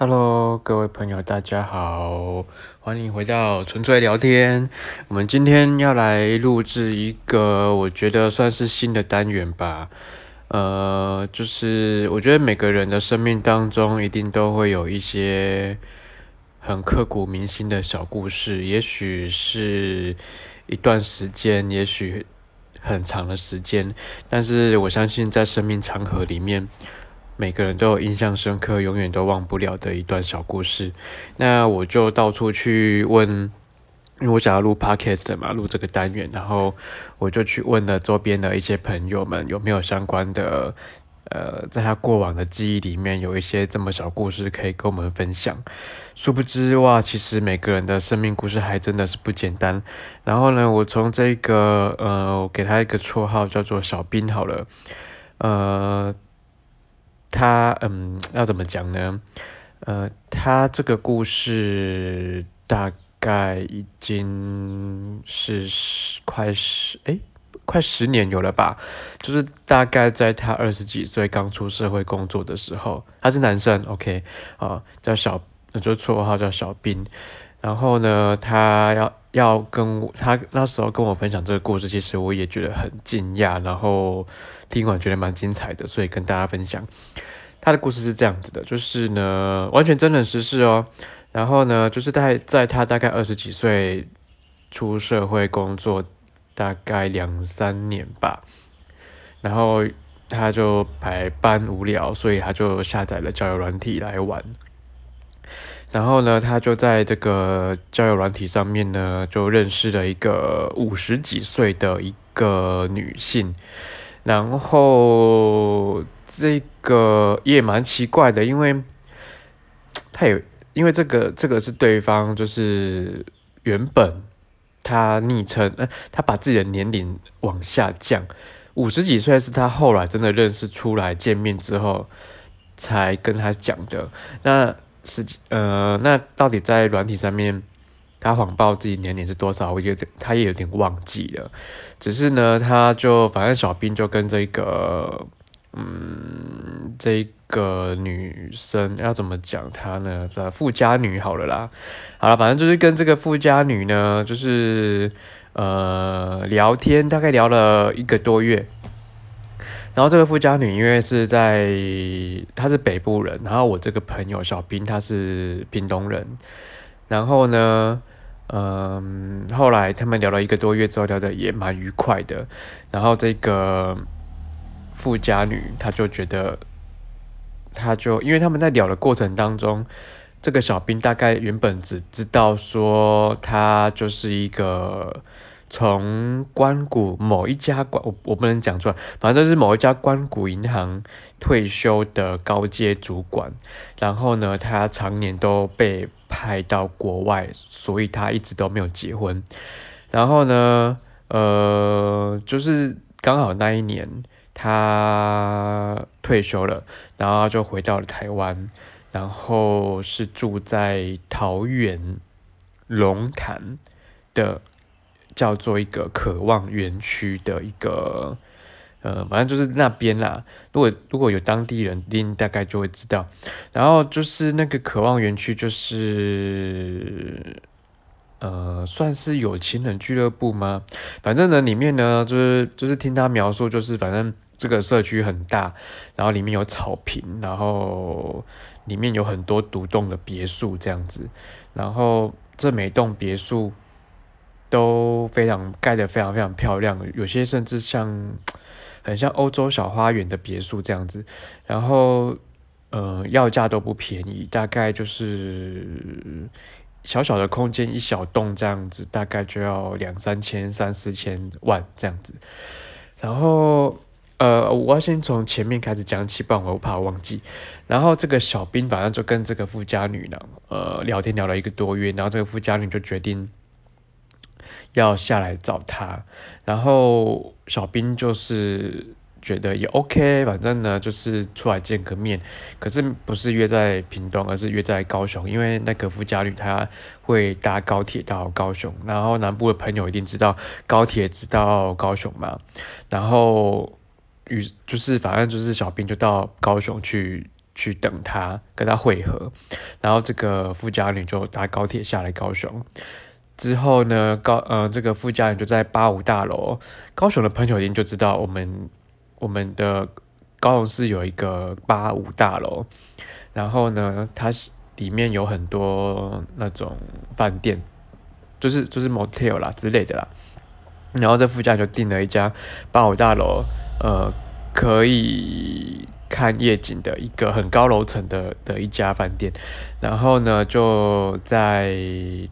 Hello，各位朋友，大家好，欢迎回到纯粹聊天。我们今天要来录制一个我觉得算是新的单元吧。呃，就是我觉得每个人的生命当中一定都会有一些很刻骨铭心的小故事，也许是一段时间，也许很长的时间，但是我相信在生命长河里面。每个人都有印象深刻、永远都忘不了的一段小故事。那我就到处去问，因为我想要录 podcast 嘛，录这个单元，然后我就去问了周边的一些朋友们，有没有相关的，呃，在他过往的记忆里面有一些这么小故事可以跟我们分享。殊不知哇，其实每个人的生命故事还真的是不简单。然后呢，我从这个，呃，我给他一个绰号叫做小兵好了，呃。他嗯，要怎么讲呢？呃，他这个故事大概已经是十快十哎，快十年有了吧？就是大概在他二十几岁刚出社会工作的时候，他是男生，OK 啊，叫小，就绰号叫小兵。然后呢，他要要跟我，他那时候跟我分享这个故事，其实我也觉得很惊讶，然后听完觉得蛮精彩的，所以跟大家分享。他的故事是这样子的，就是呢，完全真人实事哦。然后呢，就是在在他大概二十几岁出社会工作，大概两三年吧，然后他就百般无聊，所以他就下载了交友软体来玩。然后呢，他就在这个交友软体上面呢，就认识了一个五十几岁的一个女性。然后这个也蛮奇怪的，因为他有，因为这个这个是对方就是原本他昵称，呃，他把自己的年龄往下降，五十几岁是他后来真的认识出来见面之后才跟他讲的。那。实际呃，那到底在软体上面，他谎报自己年龄是多少？我觉得他也有点忘记了。只是呢，他就反正小兵就跟这个，嗯，这个女生要怎么讲她呢？富家女好了啦，好了，反正就是跟这个富家女呢，就是呃聊天，大概聊了一个多月。然后这个富家女因为是在，她是北部人，然后我这个朋友小兵他是屏东人，然后呢，嗯，后来他们聊了一个多月之后，聊的也蛮愉快的，然后这个富家女她就觉得，她就因为他们在聊的过程当中，这个小兵大概原本只知道说他就是一个。从关谷某一家关，我我不能讲出来，反正就是某一家关谷银行退休的高阶主管。然后呢，他常年都被派到国外，所以他一直都没有结婚。然后呢，呃，就是刚好那一年他退休了，然后就回到了台湾，然后是住在桃园龙潭的。叫做一个渴望园区的一个，呃，反正就是那边啦。如果如果有当地人，一定大概就会知道。然后就是那个渴望园区，就是呃，算是有钱人俱乐部吗？反正呢，里面呢，就是就是听他描述，就是反正这个社区很大，然后里面有草坪，然后里面有很多独栋的别墅这样子。然后这每栋别墅。都非常盖得非常非常漂亮，有些甚至像 很像欧洲小花园的别墅这样子，然后呃要价都不便宜，大概就是小小的空间一小栋这样子，大概就要两三千三四千万这样子。然后呃我要先从前面开始讲起，不然我怕我忘记。然后这个小兵反正就跟这个富家女呢呃聊天聊了一个多月，然后这个富家女就决定。要下来找他，然后小兵就是觉得也 OK，反正呢就是出来见个面，可是不是约在屏东，而是约在高雄，因为那个富家女她会搭高铁到高雄，然后南部的朋友一定知道高铁直到高雄嘛，然后与就是反正就是小兵就到高雄去。去等他，跟他会合。然后这个富家女就搭高铁下来高雄。之后呢，高呃这个富家女就在八五大楼。高雄的朋友一定就知道，我们我们的高雄市有一个八五大楼。然后呢，它里面有很多那种饭店，就是就是 motel 啦之类的啦。然后这副驾就订了一家八五大楼，呃，可以看夜景的一个很高楼层的的一家饭店。然后呢，就在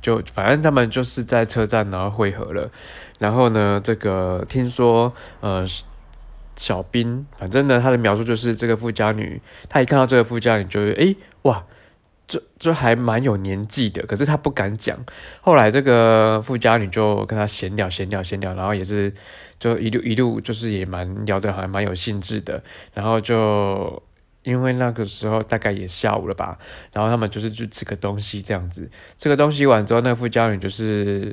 就反正他们就是在车站然后汇合了。然后呢，这个听说呃小兵，反正呢他的描述就是这个富家女，他一看到这个富家女，就是诶哇。就就还蛮有年纪的，可是他不敢讲。后来这个富家女就跟他闲聊闲聊闲聊，然后也是就一路一路就是也蛮聊得还蛮有兴致的。然后就因为那个时候大概也下午了吧，然后他们就是去吃个东西这样子。吃个东西完之后，那富家女就是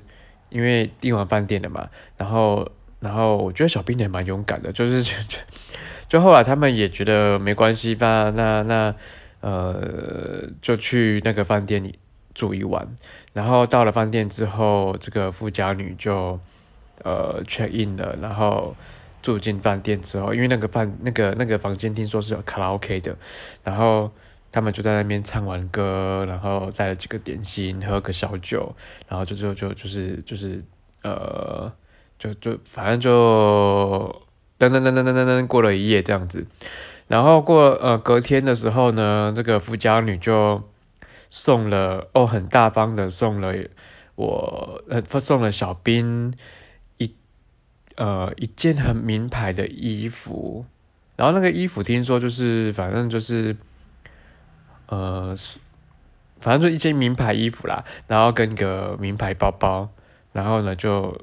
因为订完饭店了嘛，然后然后我觉得小兵也蛮勇敢的，就是就就后来他们也觉得没关系吧，那那。呃，就去那个饭店里住一晚，然后到了饭店之后，这个富家女就呃 check in 了，然后住进饭店之后，因为那个饭那个那个房间听说是有卡拉 OK 的，然后他们就在那边唱完歌，然后带了几个点心，喝个小酒，然后就就就就是就是呃，就就反正就噔噔噔噔噔噔噔过了一夜这样子。然后过呃隔天的时候呢，这个富家女就送了哦，很大方的送了我呃送了小兵一呃一件很名牌的衣服，然后那个衣服听说就是反正就是呃是反正就一件名牌衣服啦，然后跟个名牌包包，然后呢就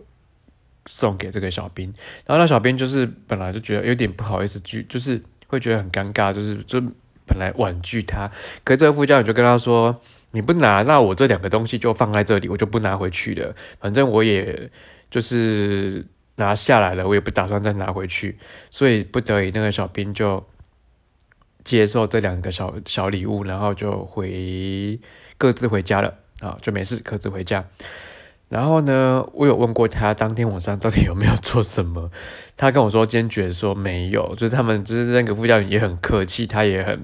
送给这个小兵，然后那小兵就是本来就觉得有点不好意思拒就是。会觉得很尴尬，就是就本来婉拒他，可这个副教你就跟他说：“你不拿，那我这两个东西就放在这里，我就不拿回去了。反正我也就是拿下来了，我也不打算再拿回去。所以不得已，那个小兵就接受这两个小小礼物，然后就回各自回家了啊，就没事，各自回家。”然后呢，我有问过他当天晚上到底有没有做什么，他跟我说坚决说没有，就是他们就是那个副教员也很客气，他也很，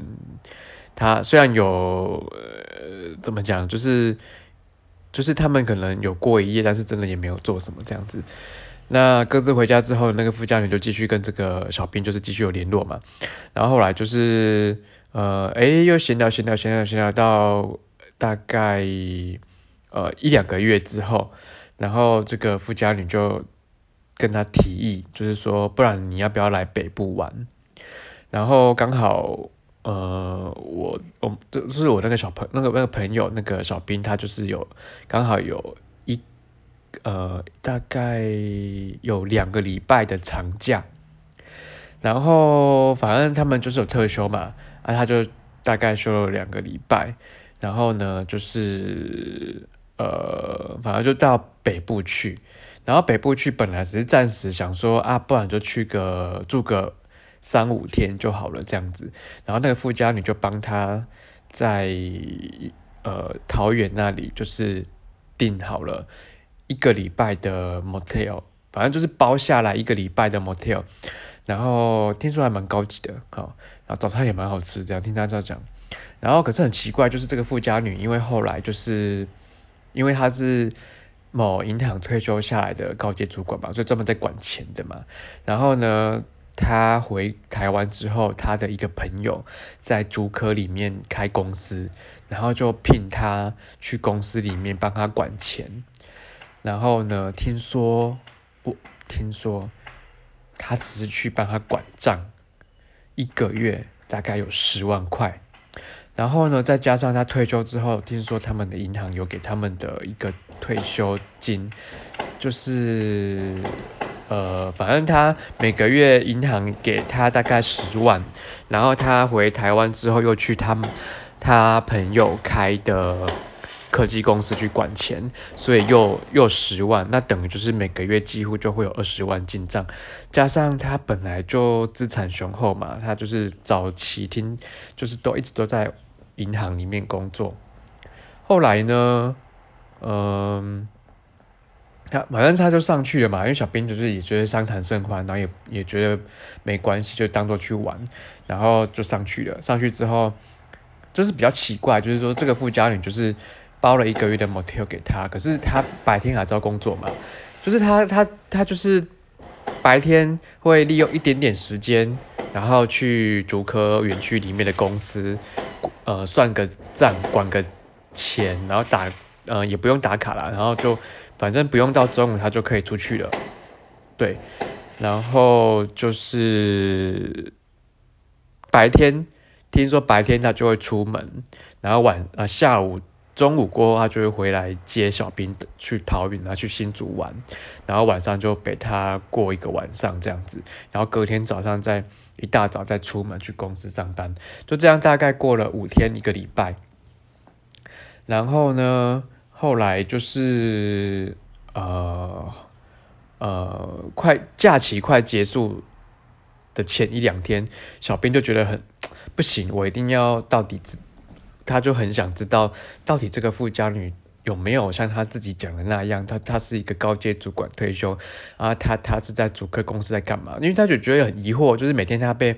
他虽然有呃怎么讲，就是就是他们可能有过一夜，但是真的也没有做什么这样子。那各自回家之后，那个副教员就继续跟这个小兵就是继续有联络嘛，然后后来就是呃哎又闲聊闲聊闲聊闲聊到大概。呃，一两个月之后，然后这个富家女就跟他提议，就是说，不然你要不要来北部玩？然后刚好，呃，我我就是我那个小朋那个那个朋友那个小兵，他就是有刚好有一呃大概有两个礼拜的长假，然后反正他们就是有特休嘛，啊，他就大概休了两个礼拜，然后呢，就是。呃，反正就到北部去，然后北部去本来只是暂时想说啊，不然就去个住个三五天就好了这样子。然后那个富家女就帮他在呃桃园那里就是订好了一个礼拜的 motel，反正就是包下来一个礼拜的 motel。然后听说还蛮高级的，好，然后早餐也蛮好吃，这样听他这样讲。然后可是很奇怪，就是这个富家女，因为后来就是。因为他是某银行退休下来的高级主管嘛，所以专门在管钱的嘛。然后呢，他回台湾之后，他的一个朋友在竹科里面开公司，然后就聘他去公司里面帮他管钱。然后呢，听说我听说他只是去帮他管账，一个月大概有十万块。然后呢，再加上他退休之后，听说他们的银行有给他们的一个退休金，就是呃，反正他每个月银行给他大概十万，然后他回台湾之后又去他他朋友开的科技公司去管钱，所以又又十万，那等于就是每个月几乎就会有二十万进账，加上他本来就资产雄厚嘛，他就是早期听就是都一直都在银行里面工作，后来呢，嗯。他反正他就上去了嘛，因为小兵就是也觉得相谈甚欢，然后也也觉得没关系，就当做去玩，然后就上去了。上去之后就是比较奇怪，就是说这个富家女就是包了一个月的 motel 给他，可是他白天还是要工作嘛，就是他他他就是白天会利用一点点时间，然后去竹科园区里面的公司，呃，算个账，管个钱，然后打，呃，也不用打卡了，然后就。反正不用到中午，他就可以出去了，对。然后就是白天，听说白天他就会出门，然后晚啊下午中午过后，他就会回来接小兵去桃园啊去新竹玩，然后晚上就陪他过一个晚上这样子，然后隔天早上再一大早再出门去公司上班，就这样大概过了五天一个礼拜，然后呢？后来就是呃呃，快假期快结束的前一两天，小兵就觉得很 不行，我一定要到底，他就很想知道到底这个富家女有没有像他自己讲的那样，他他是一个高阶主管退休啊，他他是在主客公司在干嘛？因为他就觉得很疑惑，就是每天他被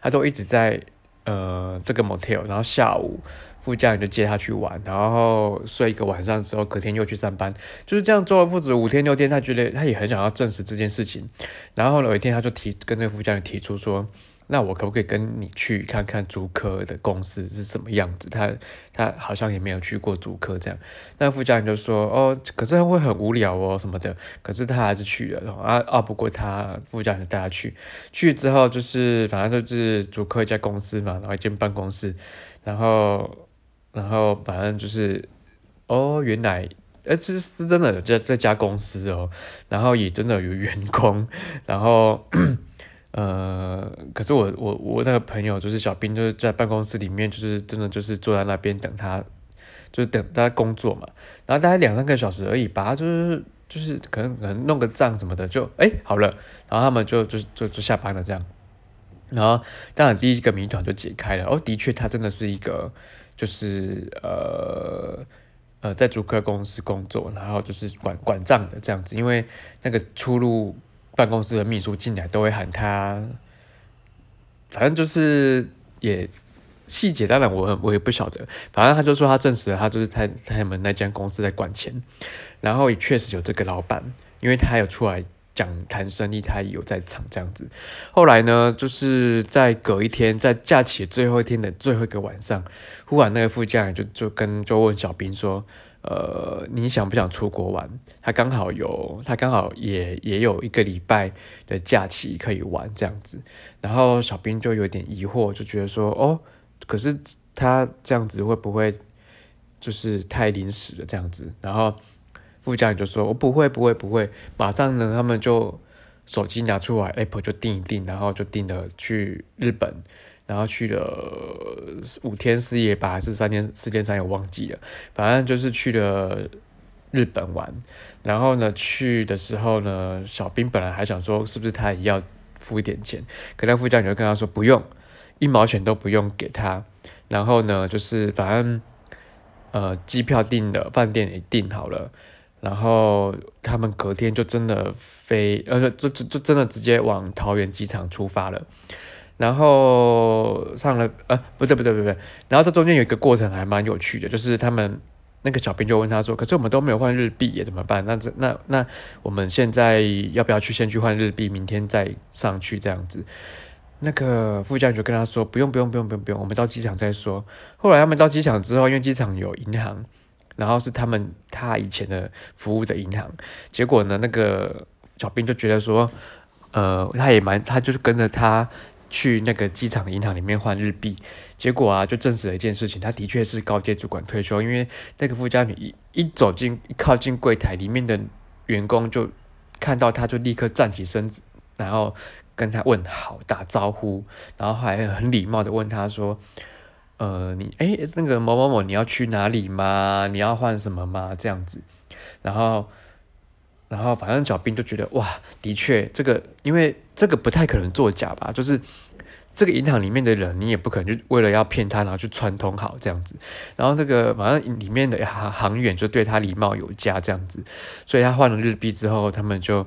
他都一直在呃这个 motel，然后下午。副驾就接他去玩，然后睡一个晚上之后，隔天又去上班，就是这样周而复始五天六天。他觉得他也很想要证实这件事情，然后有一天他就提跟那个副驾提出说：“那我可不可以跟你去看看竹科的公司是什么样子？”他他好像也没有去过竹科这样。那副驾就说：“哦，可是会很无聊哦什么的。”可是他还是去了，啊啊，不过他副驾就带他去，去之后就是反正就是竹科一家公司嘛，然后一间办公室，然后。然后反正就是，哦，原来，呃，这是真的在这家公司哦，然后也真的有员工，然后，呃，可是我我我那个朋友就是小兵，就是在办公室里面，就是真的就是坐在那边等他，就是等他工作嘛，然后大概两三个小时而已吧，就是就是可能可能弄个账什么的就哎好了，然后他们就就就就下班了这样，然后当然第一个谜团就解开了，哦，的确他真的是一个。就是呃呃，在主客公司工作，然后就是管管账的这样子，因为那个出入办公室的秘书进来都会喊他，反正就是也细节，当然我我也不晓得，反正他就说他证实了，他就是他他们那间公司在管钱，然后也确实有这个老板，因为他有出来。讲谈生意，他也有在场这样子。后来呢，就是在隔一天，在假期最后一天的最后一个晚上，忽然那个副驾就就跟就问小兵说：“呃，你想不想出国玩？他刚好有，他刚好也也有一个礼拜的假期可以玩这样子。”然后小兵就有点疑惑，就觉得说：“哦，可是他这样子会不会就是太临时了这样子？”然后。副驾就说：“我不会，不会，不会。”马上呢，他们就手机拿出来，Apple 就订一订，然后就订了去日本，然后去了五天四夜吧，还是三天四天三夜，忘记了。反正就是去了日本玩。然后呢，去的时候呢，小兵本来还想说，是不是他也要付一点钱？可那副驾就跟他说：“不用，一毛钱都不用给他。”然后呢，就是反正呃，机票订了，饭店也订好了。然后他们隔天就真的飞，呃，就就就真的直接往桃园机场出发了。然后上了，呃，不对不对不对，然后这中间有一个过程还蛮有趣的，就是他们那个小兵就问他说：“可是我们都没有换日币，也怎么办？那这那那我们现在要不要去先去换日币，明天再上去这样子？”那个副驾就跟他说：“不用不用不用不用不用，我们到机场再说。”后来他们到机场之后，因为机场有银行。然后是他们他以前的服务的银行，结果呢，那个小兵就觉得说，呃，他也蛮，他就是跟着他去那个机场银行里面换日币，结果啊，就证实了一件事情，他的确是高阶主管退休，因为那个富家女一一走进一靠近柜台里面的员工就看到他就立刻站起身子，然后跟他问好打招呼，然后还很礼貌的问他说。呃，你哎，那个某某某，你要去哪里吗？你要换什么吗？这样子，然后，然后反正小兵就觉得哇，的确，这个因为这个不太可能作假吧，就是这个银行里面的人，你也不可能就为了要骗他，然后去串通好这样子。然后这个反正里面的行行员就对他礼貌有加这样子，所以他换了日币之后，他们就。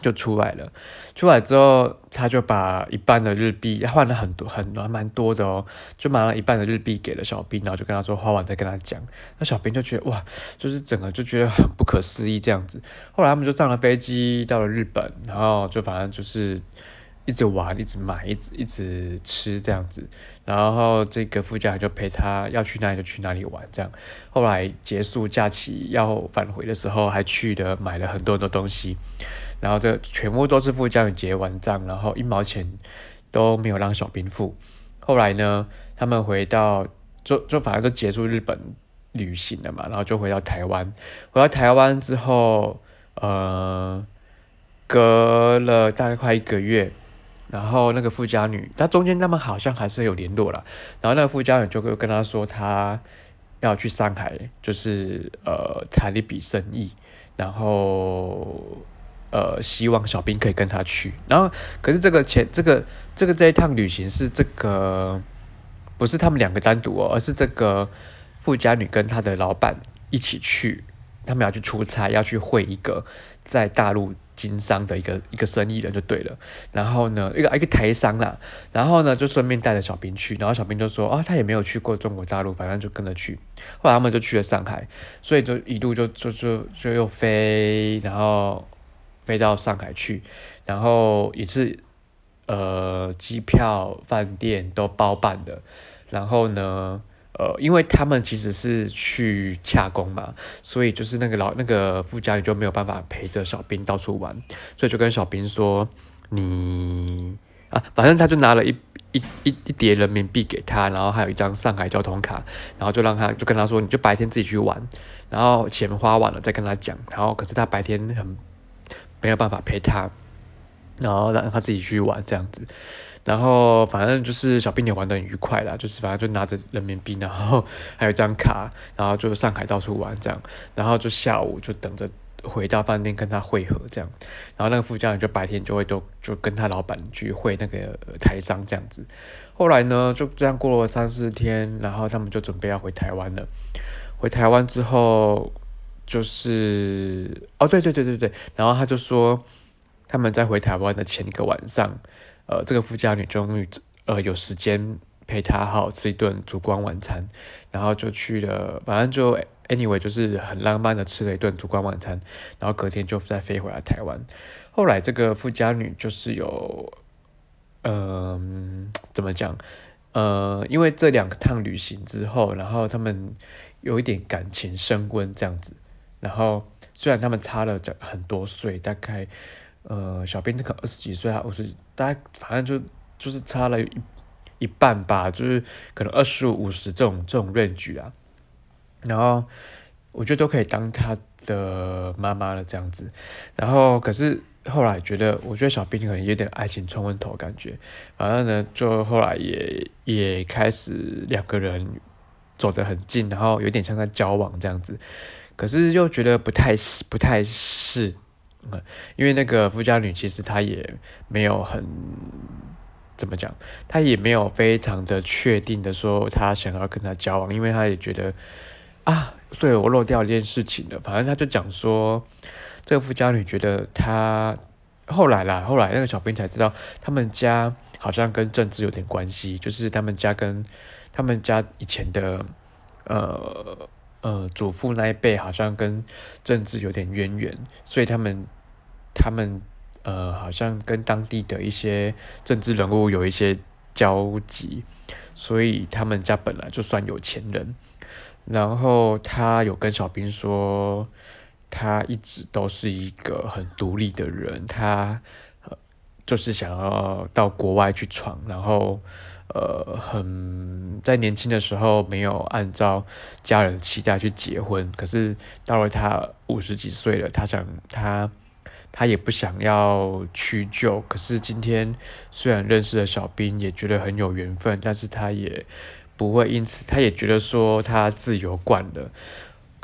就出来了，出来之后，他就把一半的日币换了很多，很蛮蛮多的哦，就拿了一半的日币给了小兵，然后就跟他说花完再跟他讲。那小兵就觉得哇，就是整个就觉得很不可思议这样子。后来他们就上了飞机到了日本，然后就反正就是一直玩，一直买，一直一直吃这样子。然后这个副驾就陪他要去哪里就去哪里玩这样。后来结束假期要返回的时候，还去的买了很多很多东西。然后这全部都是富家女结完账，然后一毛钱都没有让小兵付。后来呢，他们回到就就反正都结束日本旅行了嘛，然后就回到台湾。回到台湾之后，呃，隔了大概快一个月，然后那个富家女，她中间他们好像还是有联络了。然后那个富家女就跟跟他说，他要去上海，就是呃谈一笔生意，然后。呃，希望小兵可以跟他去，然后可是这个前这个这个这一趟旅行是这个不是他们两个单独哦，而是这个富家女跟她的老板一起去，他们要去出差，要去会一个在大陆经商的一个一个生意人就对了。然后呢，一个一个台商啦，然后呢就顺便带着小兵去，然后小兵就说啊，他也没有去过中国大陆，反正就跟着去。后来他们就去了上海，所以就一路就就就就又飞，然后。飞到上海去，然后也是，呃，机票、饭店都包办的。然后呢，呃，因为他们其实是去洽工嘛，所以就是那个老那个副家你就没有办法陪着小兵到处玩，所以就跟小兵说：“你啊，反正他就拿了一一一一叠人民币给他，然后还有一张上海交通卡，然后就让他就跟他说，你就白天自己去玩，然后钱花完了再跟他讲。然后可是他白天很。没有办法陪他，然后让他自己去玩这样子，然后反正就是小兵也玩的很愉快啦，就是反正就拿着人民币，然后还有张卡，然后就上海到处玩这样，然后就下午就等着回到饭店跟他会合这样，然后那个副驾就白天就会都就跟他老板去会那个台商这样子，后来呢就这样过了三四天，然后他们就准备要回台湾了，回台湾之后。就是哦，对对对对对，然后他就说，他们在回台湾的前一个晚上，呃，这个富家女终于呃有时间陪他好好吃一顿烛光晚餐，然后就去了，反正就 anyway 就是很浪漫的吃了一顿烛光晚餐，然后隔天就再飞回来台湾。后来这个富家女就是有，嗯，怎么讲？呃，因为这两趟旅行之后，然后他们有一点感情升温这样子。然后虽然他们差了很多岁，大概呃小兵可能二十几岁啊，五十，大概反正就就是差了一一半吧，就是可能二十五、五十这种这种论据啊。然后我觉得都可以当他的妈妈了这样子。然后可是后来觉得，我觉得小兵可能有点爱情冲昏头感觉。反正呢，就后来也也开始两个人走得很近，然后有点像在交往这样子。可是又觉得不太是不太是，嗯，因为那个富家女其实她也没有很怎么讲，她也没有非常的确定的说她想要跟他交往，因为她也觉得啊，对我漏掉一件事情了。反正她就讲说，这个富家女觉得她后来啦，后来那个小兵才知道，他们家好像跟政治有点关系，就是他们家跟他们家以前的呃。呃，祖父那一辈好像跟政治有点渊源，所以他们他们呃，好像跟当地的一些政治人物有一些交集，所以他们家本来就算有钱人。然后他有跟小兵说，他一直都是一个很独立的人，他就是想要到国外去闯，然后。呃，很在年轻的时候没有按照家人的期待去结婚，可是到了他五十几岁了，他想他他也不想要屈就，可是今天虽然认识了小兵，也觉得很有缘分，但是他也不会因此，他也觉得说他自由惯了。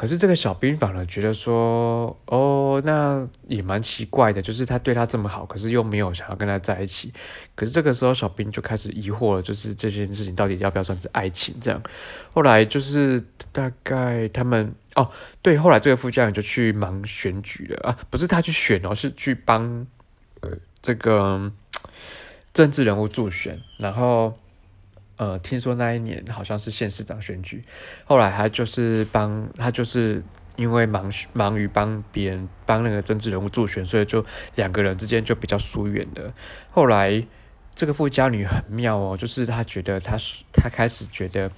可是这个小兵反而觉得说，哦，那也蛮奇怪的，就是他对他这么好，可是又没有想要跟他在一起。可是这个时候，小兵就开始疑惑了，就是这件事情到底要不要算是爱情？这样，后来就是大概他们哦，对，后来这个副将就去忙选举了啊，不是他去选哦，是去帮这个政治人物助选，然后。呃，听说那一年好像是县市长选举，后来他就是帮他就是因为忙忙于帮别人帮那个政治人物助选，所以就两个人之间就比较疏远了。后来这个富家女很妙哦，就是她觉得她她开始觉得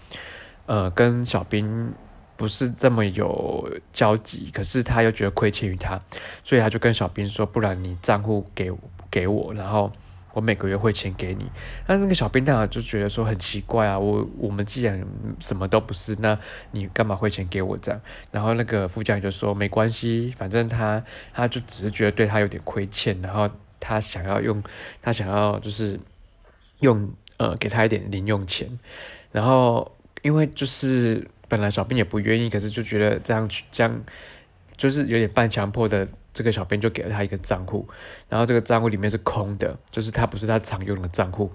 呃跟小兵不是这么有交集，可是她又觉得亏欠于他，所以她就跟小兵说，不然你账户给给我，然后。我每个月汇钱给你，那那个小兵当然就觉得说很奇怪啊，我我们既然什么都不是，那你干嘛汇钱给我这样？然后那个副将就说没关系，反正他他就只是觉得对他有点亏欠，然后他想要用他想要就是用呃给他一点零用钱，然后因为就是本来小兵也不愿意，可是就觉得这样去这样就是有点半强迫的。这个小编就给了他一个账户，然后这个账户里面是空的，就是他不是他常用的账户。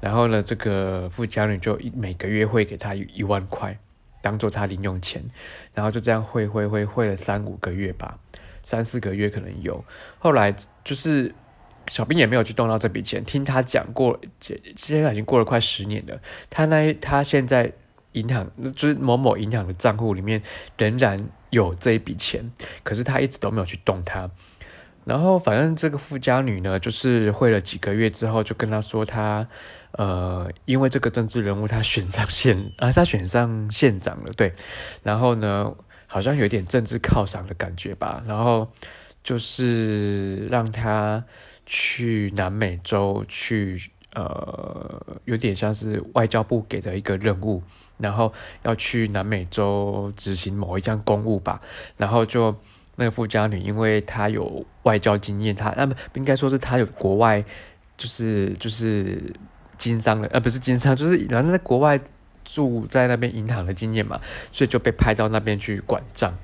然后呢，这个富家女就每个月会给他一万块，当做他零用钱。然后就这样汇汇汇汇了三五个月吧，三四个月可能有。后来就是小兵也没有去动到这笔钱，听他讲过，现在已经过了快十年了。他那他现在银行就是某某银行的账户里面仍然。有这一笔钱，可是他一直都没有去动它。然后反正这个富家女呢，就是会了几个月之后，就跟他说他，呃，因为这个政治人物他选上县啊，他选上县长了，对。然后呢，好像有点政治犒赏的感觉吧。然后就是让他去南美洲去。呃，有点像是外交部给的一个任务，然后要去南美洲执行某一项公务吧。然后就那个富家女，因为她有外交经验，她那么应该说是她有国外，就是就是经商的，呃，不是经商，就是然后在国外住在那边银行的经验嘛，所以就被派到那边去管账。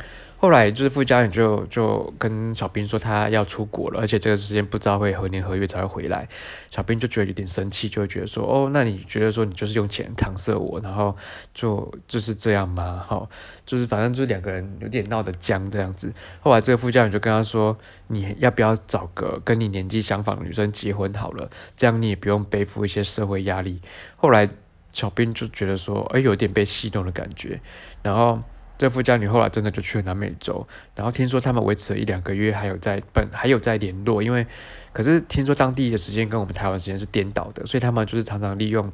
后来就是傅家人就就跟小兵说他要出国了，而且这个时间不知道会何年何月才会回来。小兵就觉得有点生气，就会觉得说：“哦，那你觉得说你就是用钱搪塞我，然后就就是这样吗？哈，就是反正就是两个人有点闹得僵这样子。”后来这个副家人就跟他说：“你要不要找个跟你年纪相仿的女生结婚好了？这样你也不用背负一些社会压力。”后来小兵就觉得说：“哎，有点被戏弄的感觉。”然后。这富家女后来真的就去了南美洲，然后听说他们维持了一两个月，还有在本还有在联络，因为可是听说当地的时间跟我们台湾时间是颠倒的，所以他们就是常常利用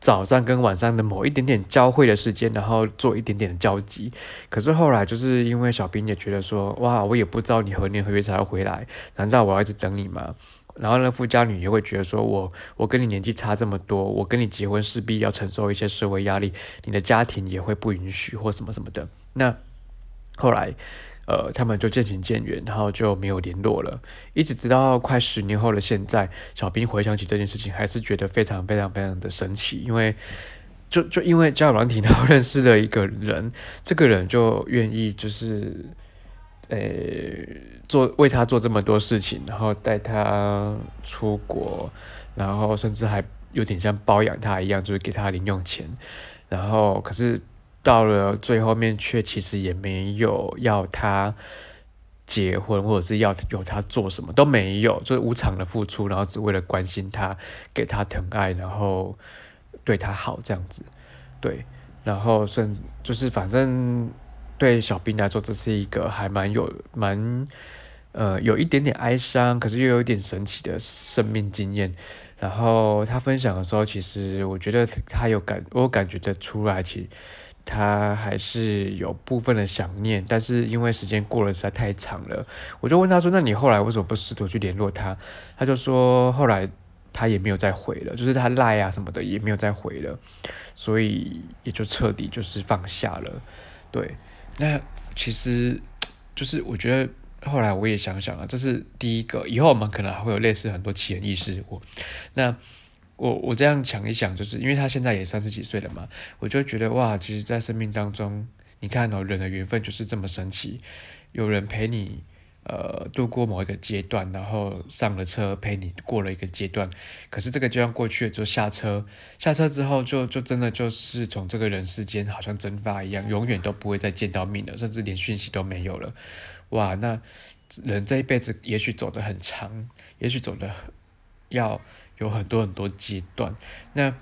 早上跟晚上的某一点点交汇的时间，然后做一点点的交集。可是后来就是因为小兵也觉得说，哇，我也不知道你何年何月才要回来，难道我要一直等你吗？然后呢，富家女也会觉得说，我我跟你年纪差这么多，我跟你结婚势必要承受一些社会压力，你的家庭也会不允许或什么什么的。那后来，呃，他们就渐行渐远，然后就没有联络了。一直直到快十年后的现在，小兵回想起这件事情，还是觉得非常非常非常的神奇，因为就就因为交友软体然后认识了一个人，这个人就愿意就是。呃，做为他做这么多事情，然后带他出国，然后甚至还有点像包养他一样，就是给他零用钱。然后，可是到了最后面，却其实也没有要他结婚，或者是要有他做什么都没有，就是无偿的付出，然后只为了关心他，给他疼爱，然后对他好这样子。对，然后甚就是反正。对小兵来说，这是一个还蛮有蛮呃有一点点哀伤，可是又有一点神奇的生命经验。然后他分享的时候，其实我觉得他有感，我感觉得出来，其实他还是有部分的想念。但是因为时间过了实在太长了，我就问他说：“那你后来为什么不试图去联络他？”他就说：“后来他也没有再回了，就是他赖啊什么的也没有再回了，所以也就彻底就是放下了。”对。那其实就是我觉得后来我也想想啊，这是第一个，以后我们可能还会有类似很多奇人异事。我那我我这样想一想，就是因为他现在也三十几岁了嘛，我就觉得哇，其实，在生命当中，你看哦，人的缘分就是这么神奇，有人陪你。呃，度过某一个阶段，然后上了车陪你过了一个阶段，可是这个阶段过去了就下车，下车之后就就真的就是从这个人世间好像蒸发一样，永远都不会再见到面了，甚至连讯息都没有了。哇，那人这一辈子也许走得很长，也许走的要有很多很多阶段，那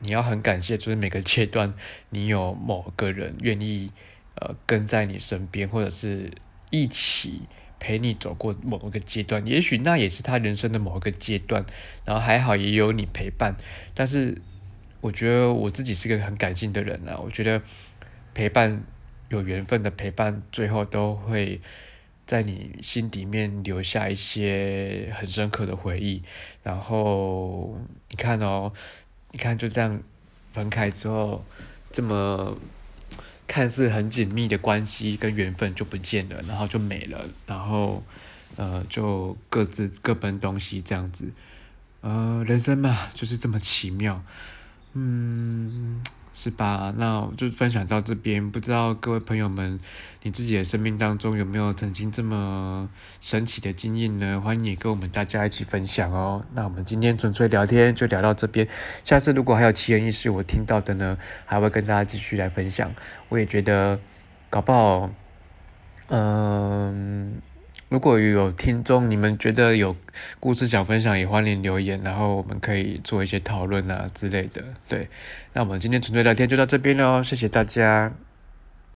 你要很感谢，就是每个阶段你有某个人愿意呃跟在你身边，或者是。一起陪你走过某一个阶段，也许那也是他人生的某一个阶段，然后还好也有你陪伴。但是我觉得我自己是个很感性的人啊，我觉得陪伴有缘分的陪伴，最后都会在你心底面留下一些很深刻的回忆。然后你看哦，你看就这样分开之后，这么。看似很紧密的关系跟缘分就不见了，然后就没了，然后呃就各自各奔东西这样子，呃人生嘛就是这么奇妙，嗯。是吧？那就分享到这边，不知道各位朋友们，你自己的生命当中有没有曾经这么神奇的经验呢？欢迎你跟我们大家一起分享哦。那我们今天纯粹聊天就聊到这边，下次如果还有奇人异事我听到的呢，还会跟大家继续来分享。我也觉得搞不好，嗯。如果有听众，你们觉得有故事想分享，也欢迎留言，然后我们可以做一些讨论啊之类的。对，那我们今天纯粹聊天就到这边喽，谢谢大家。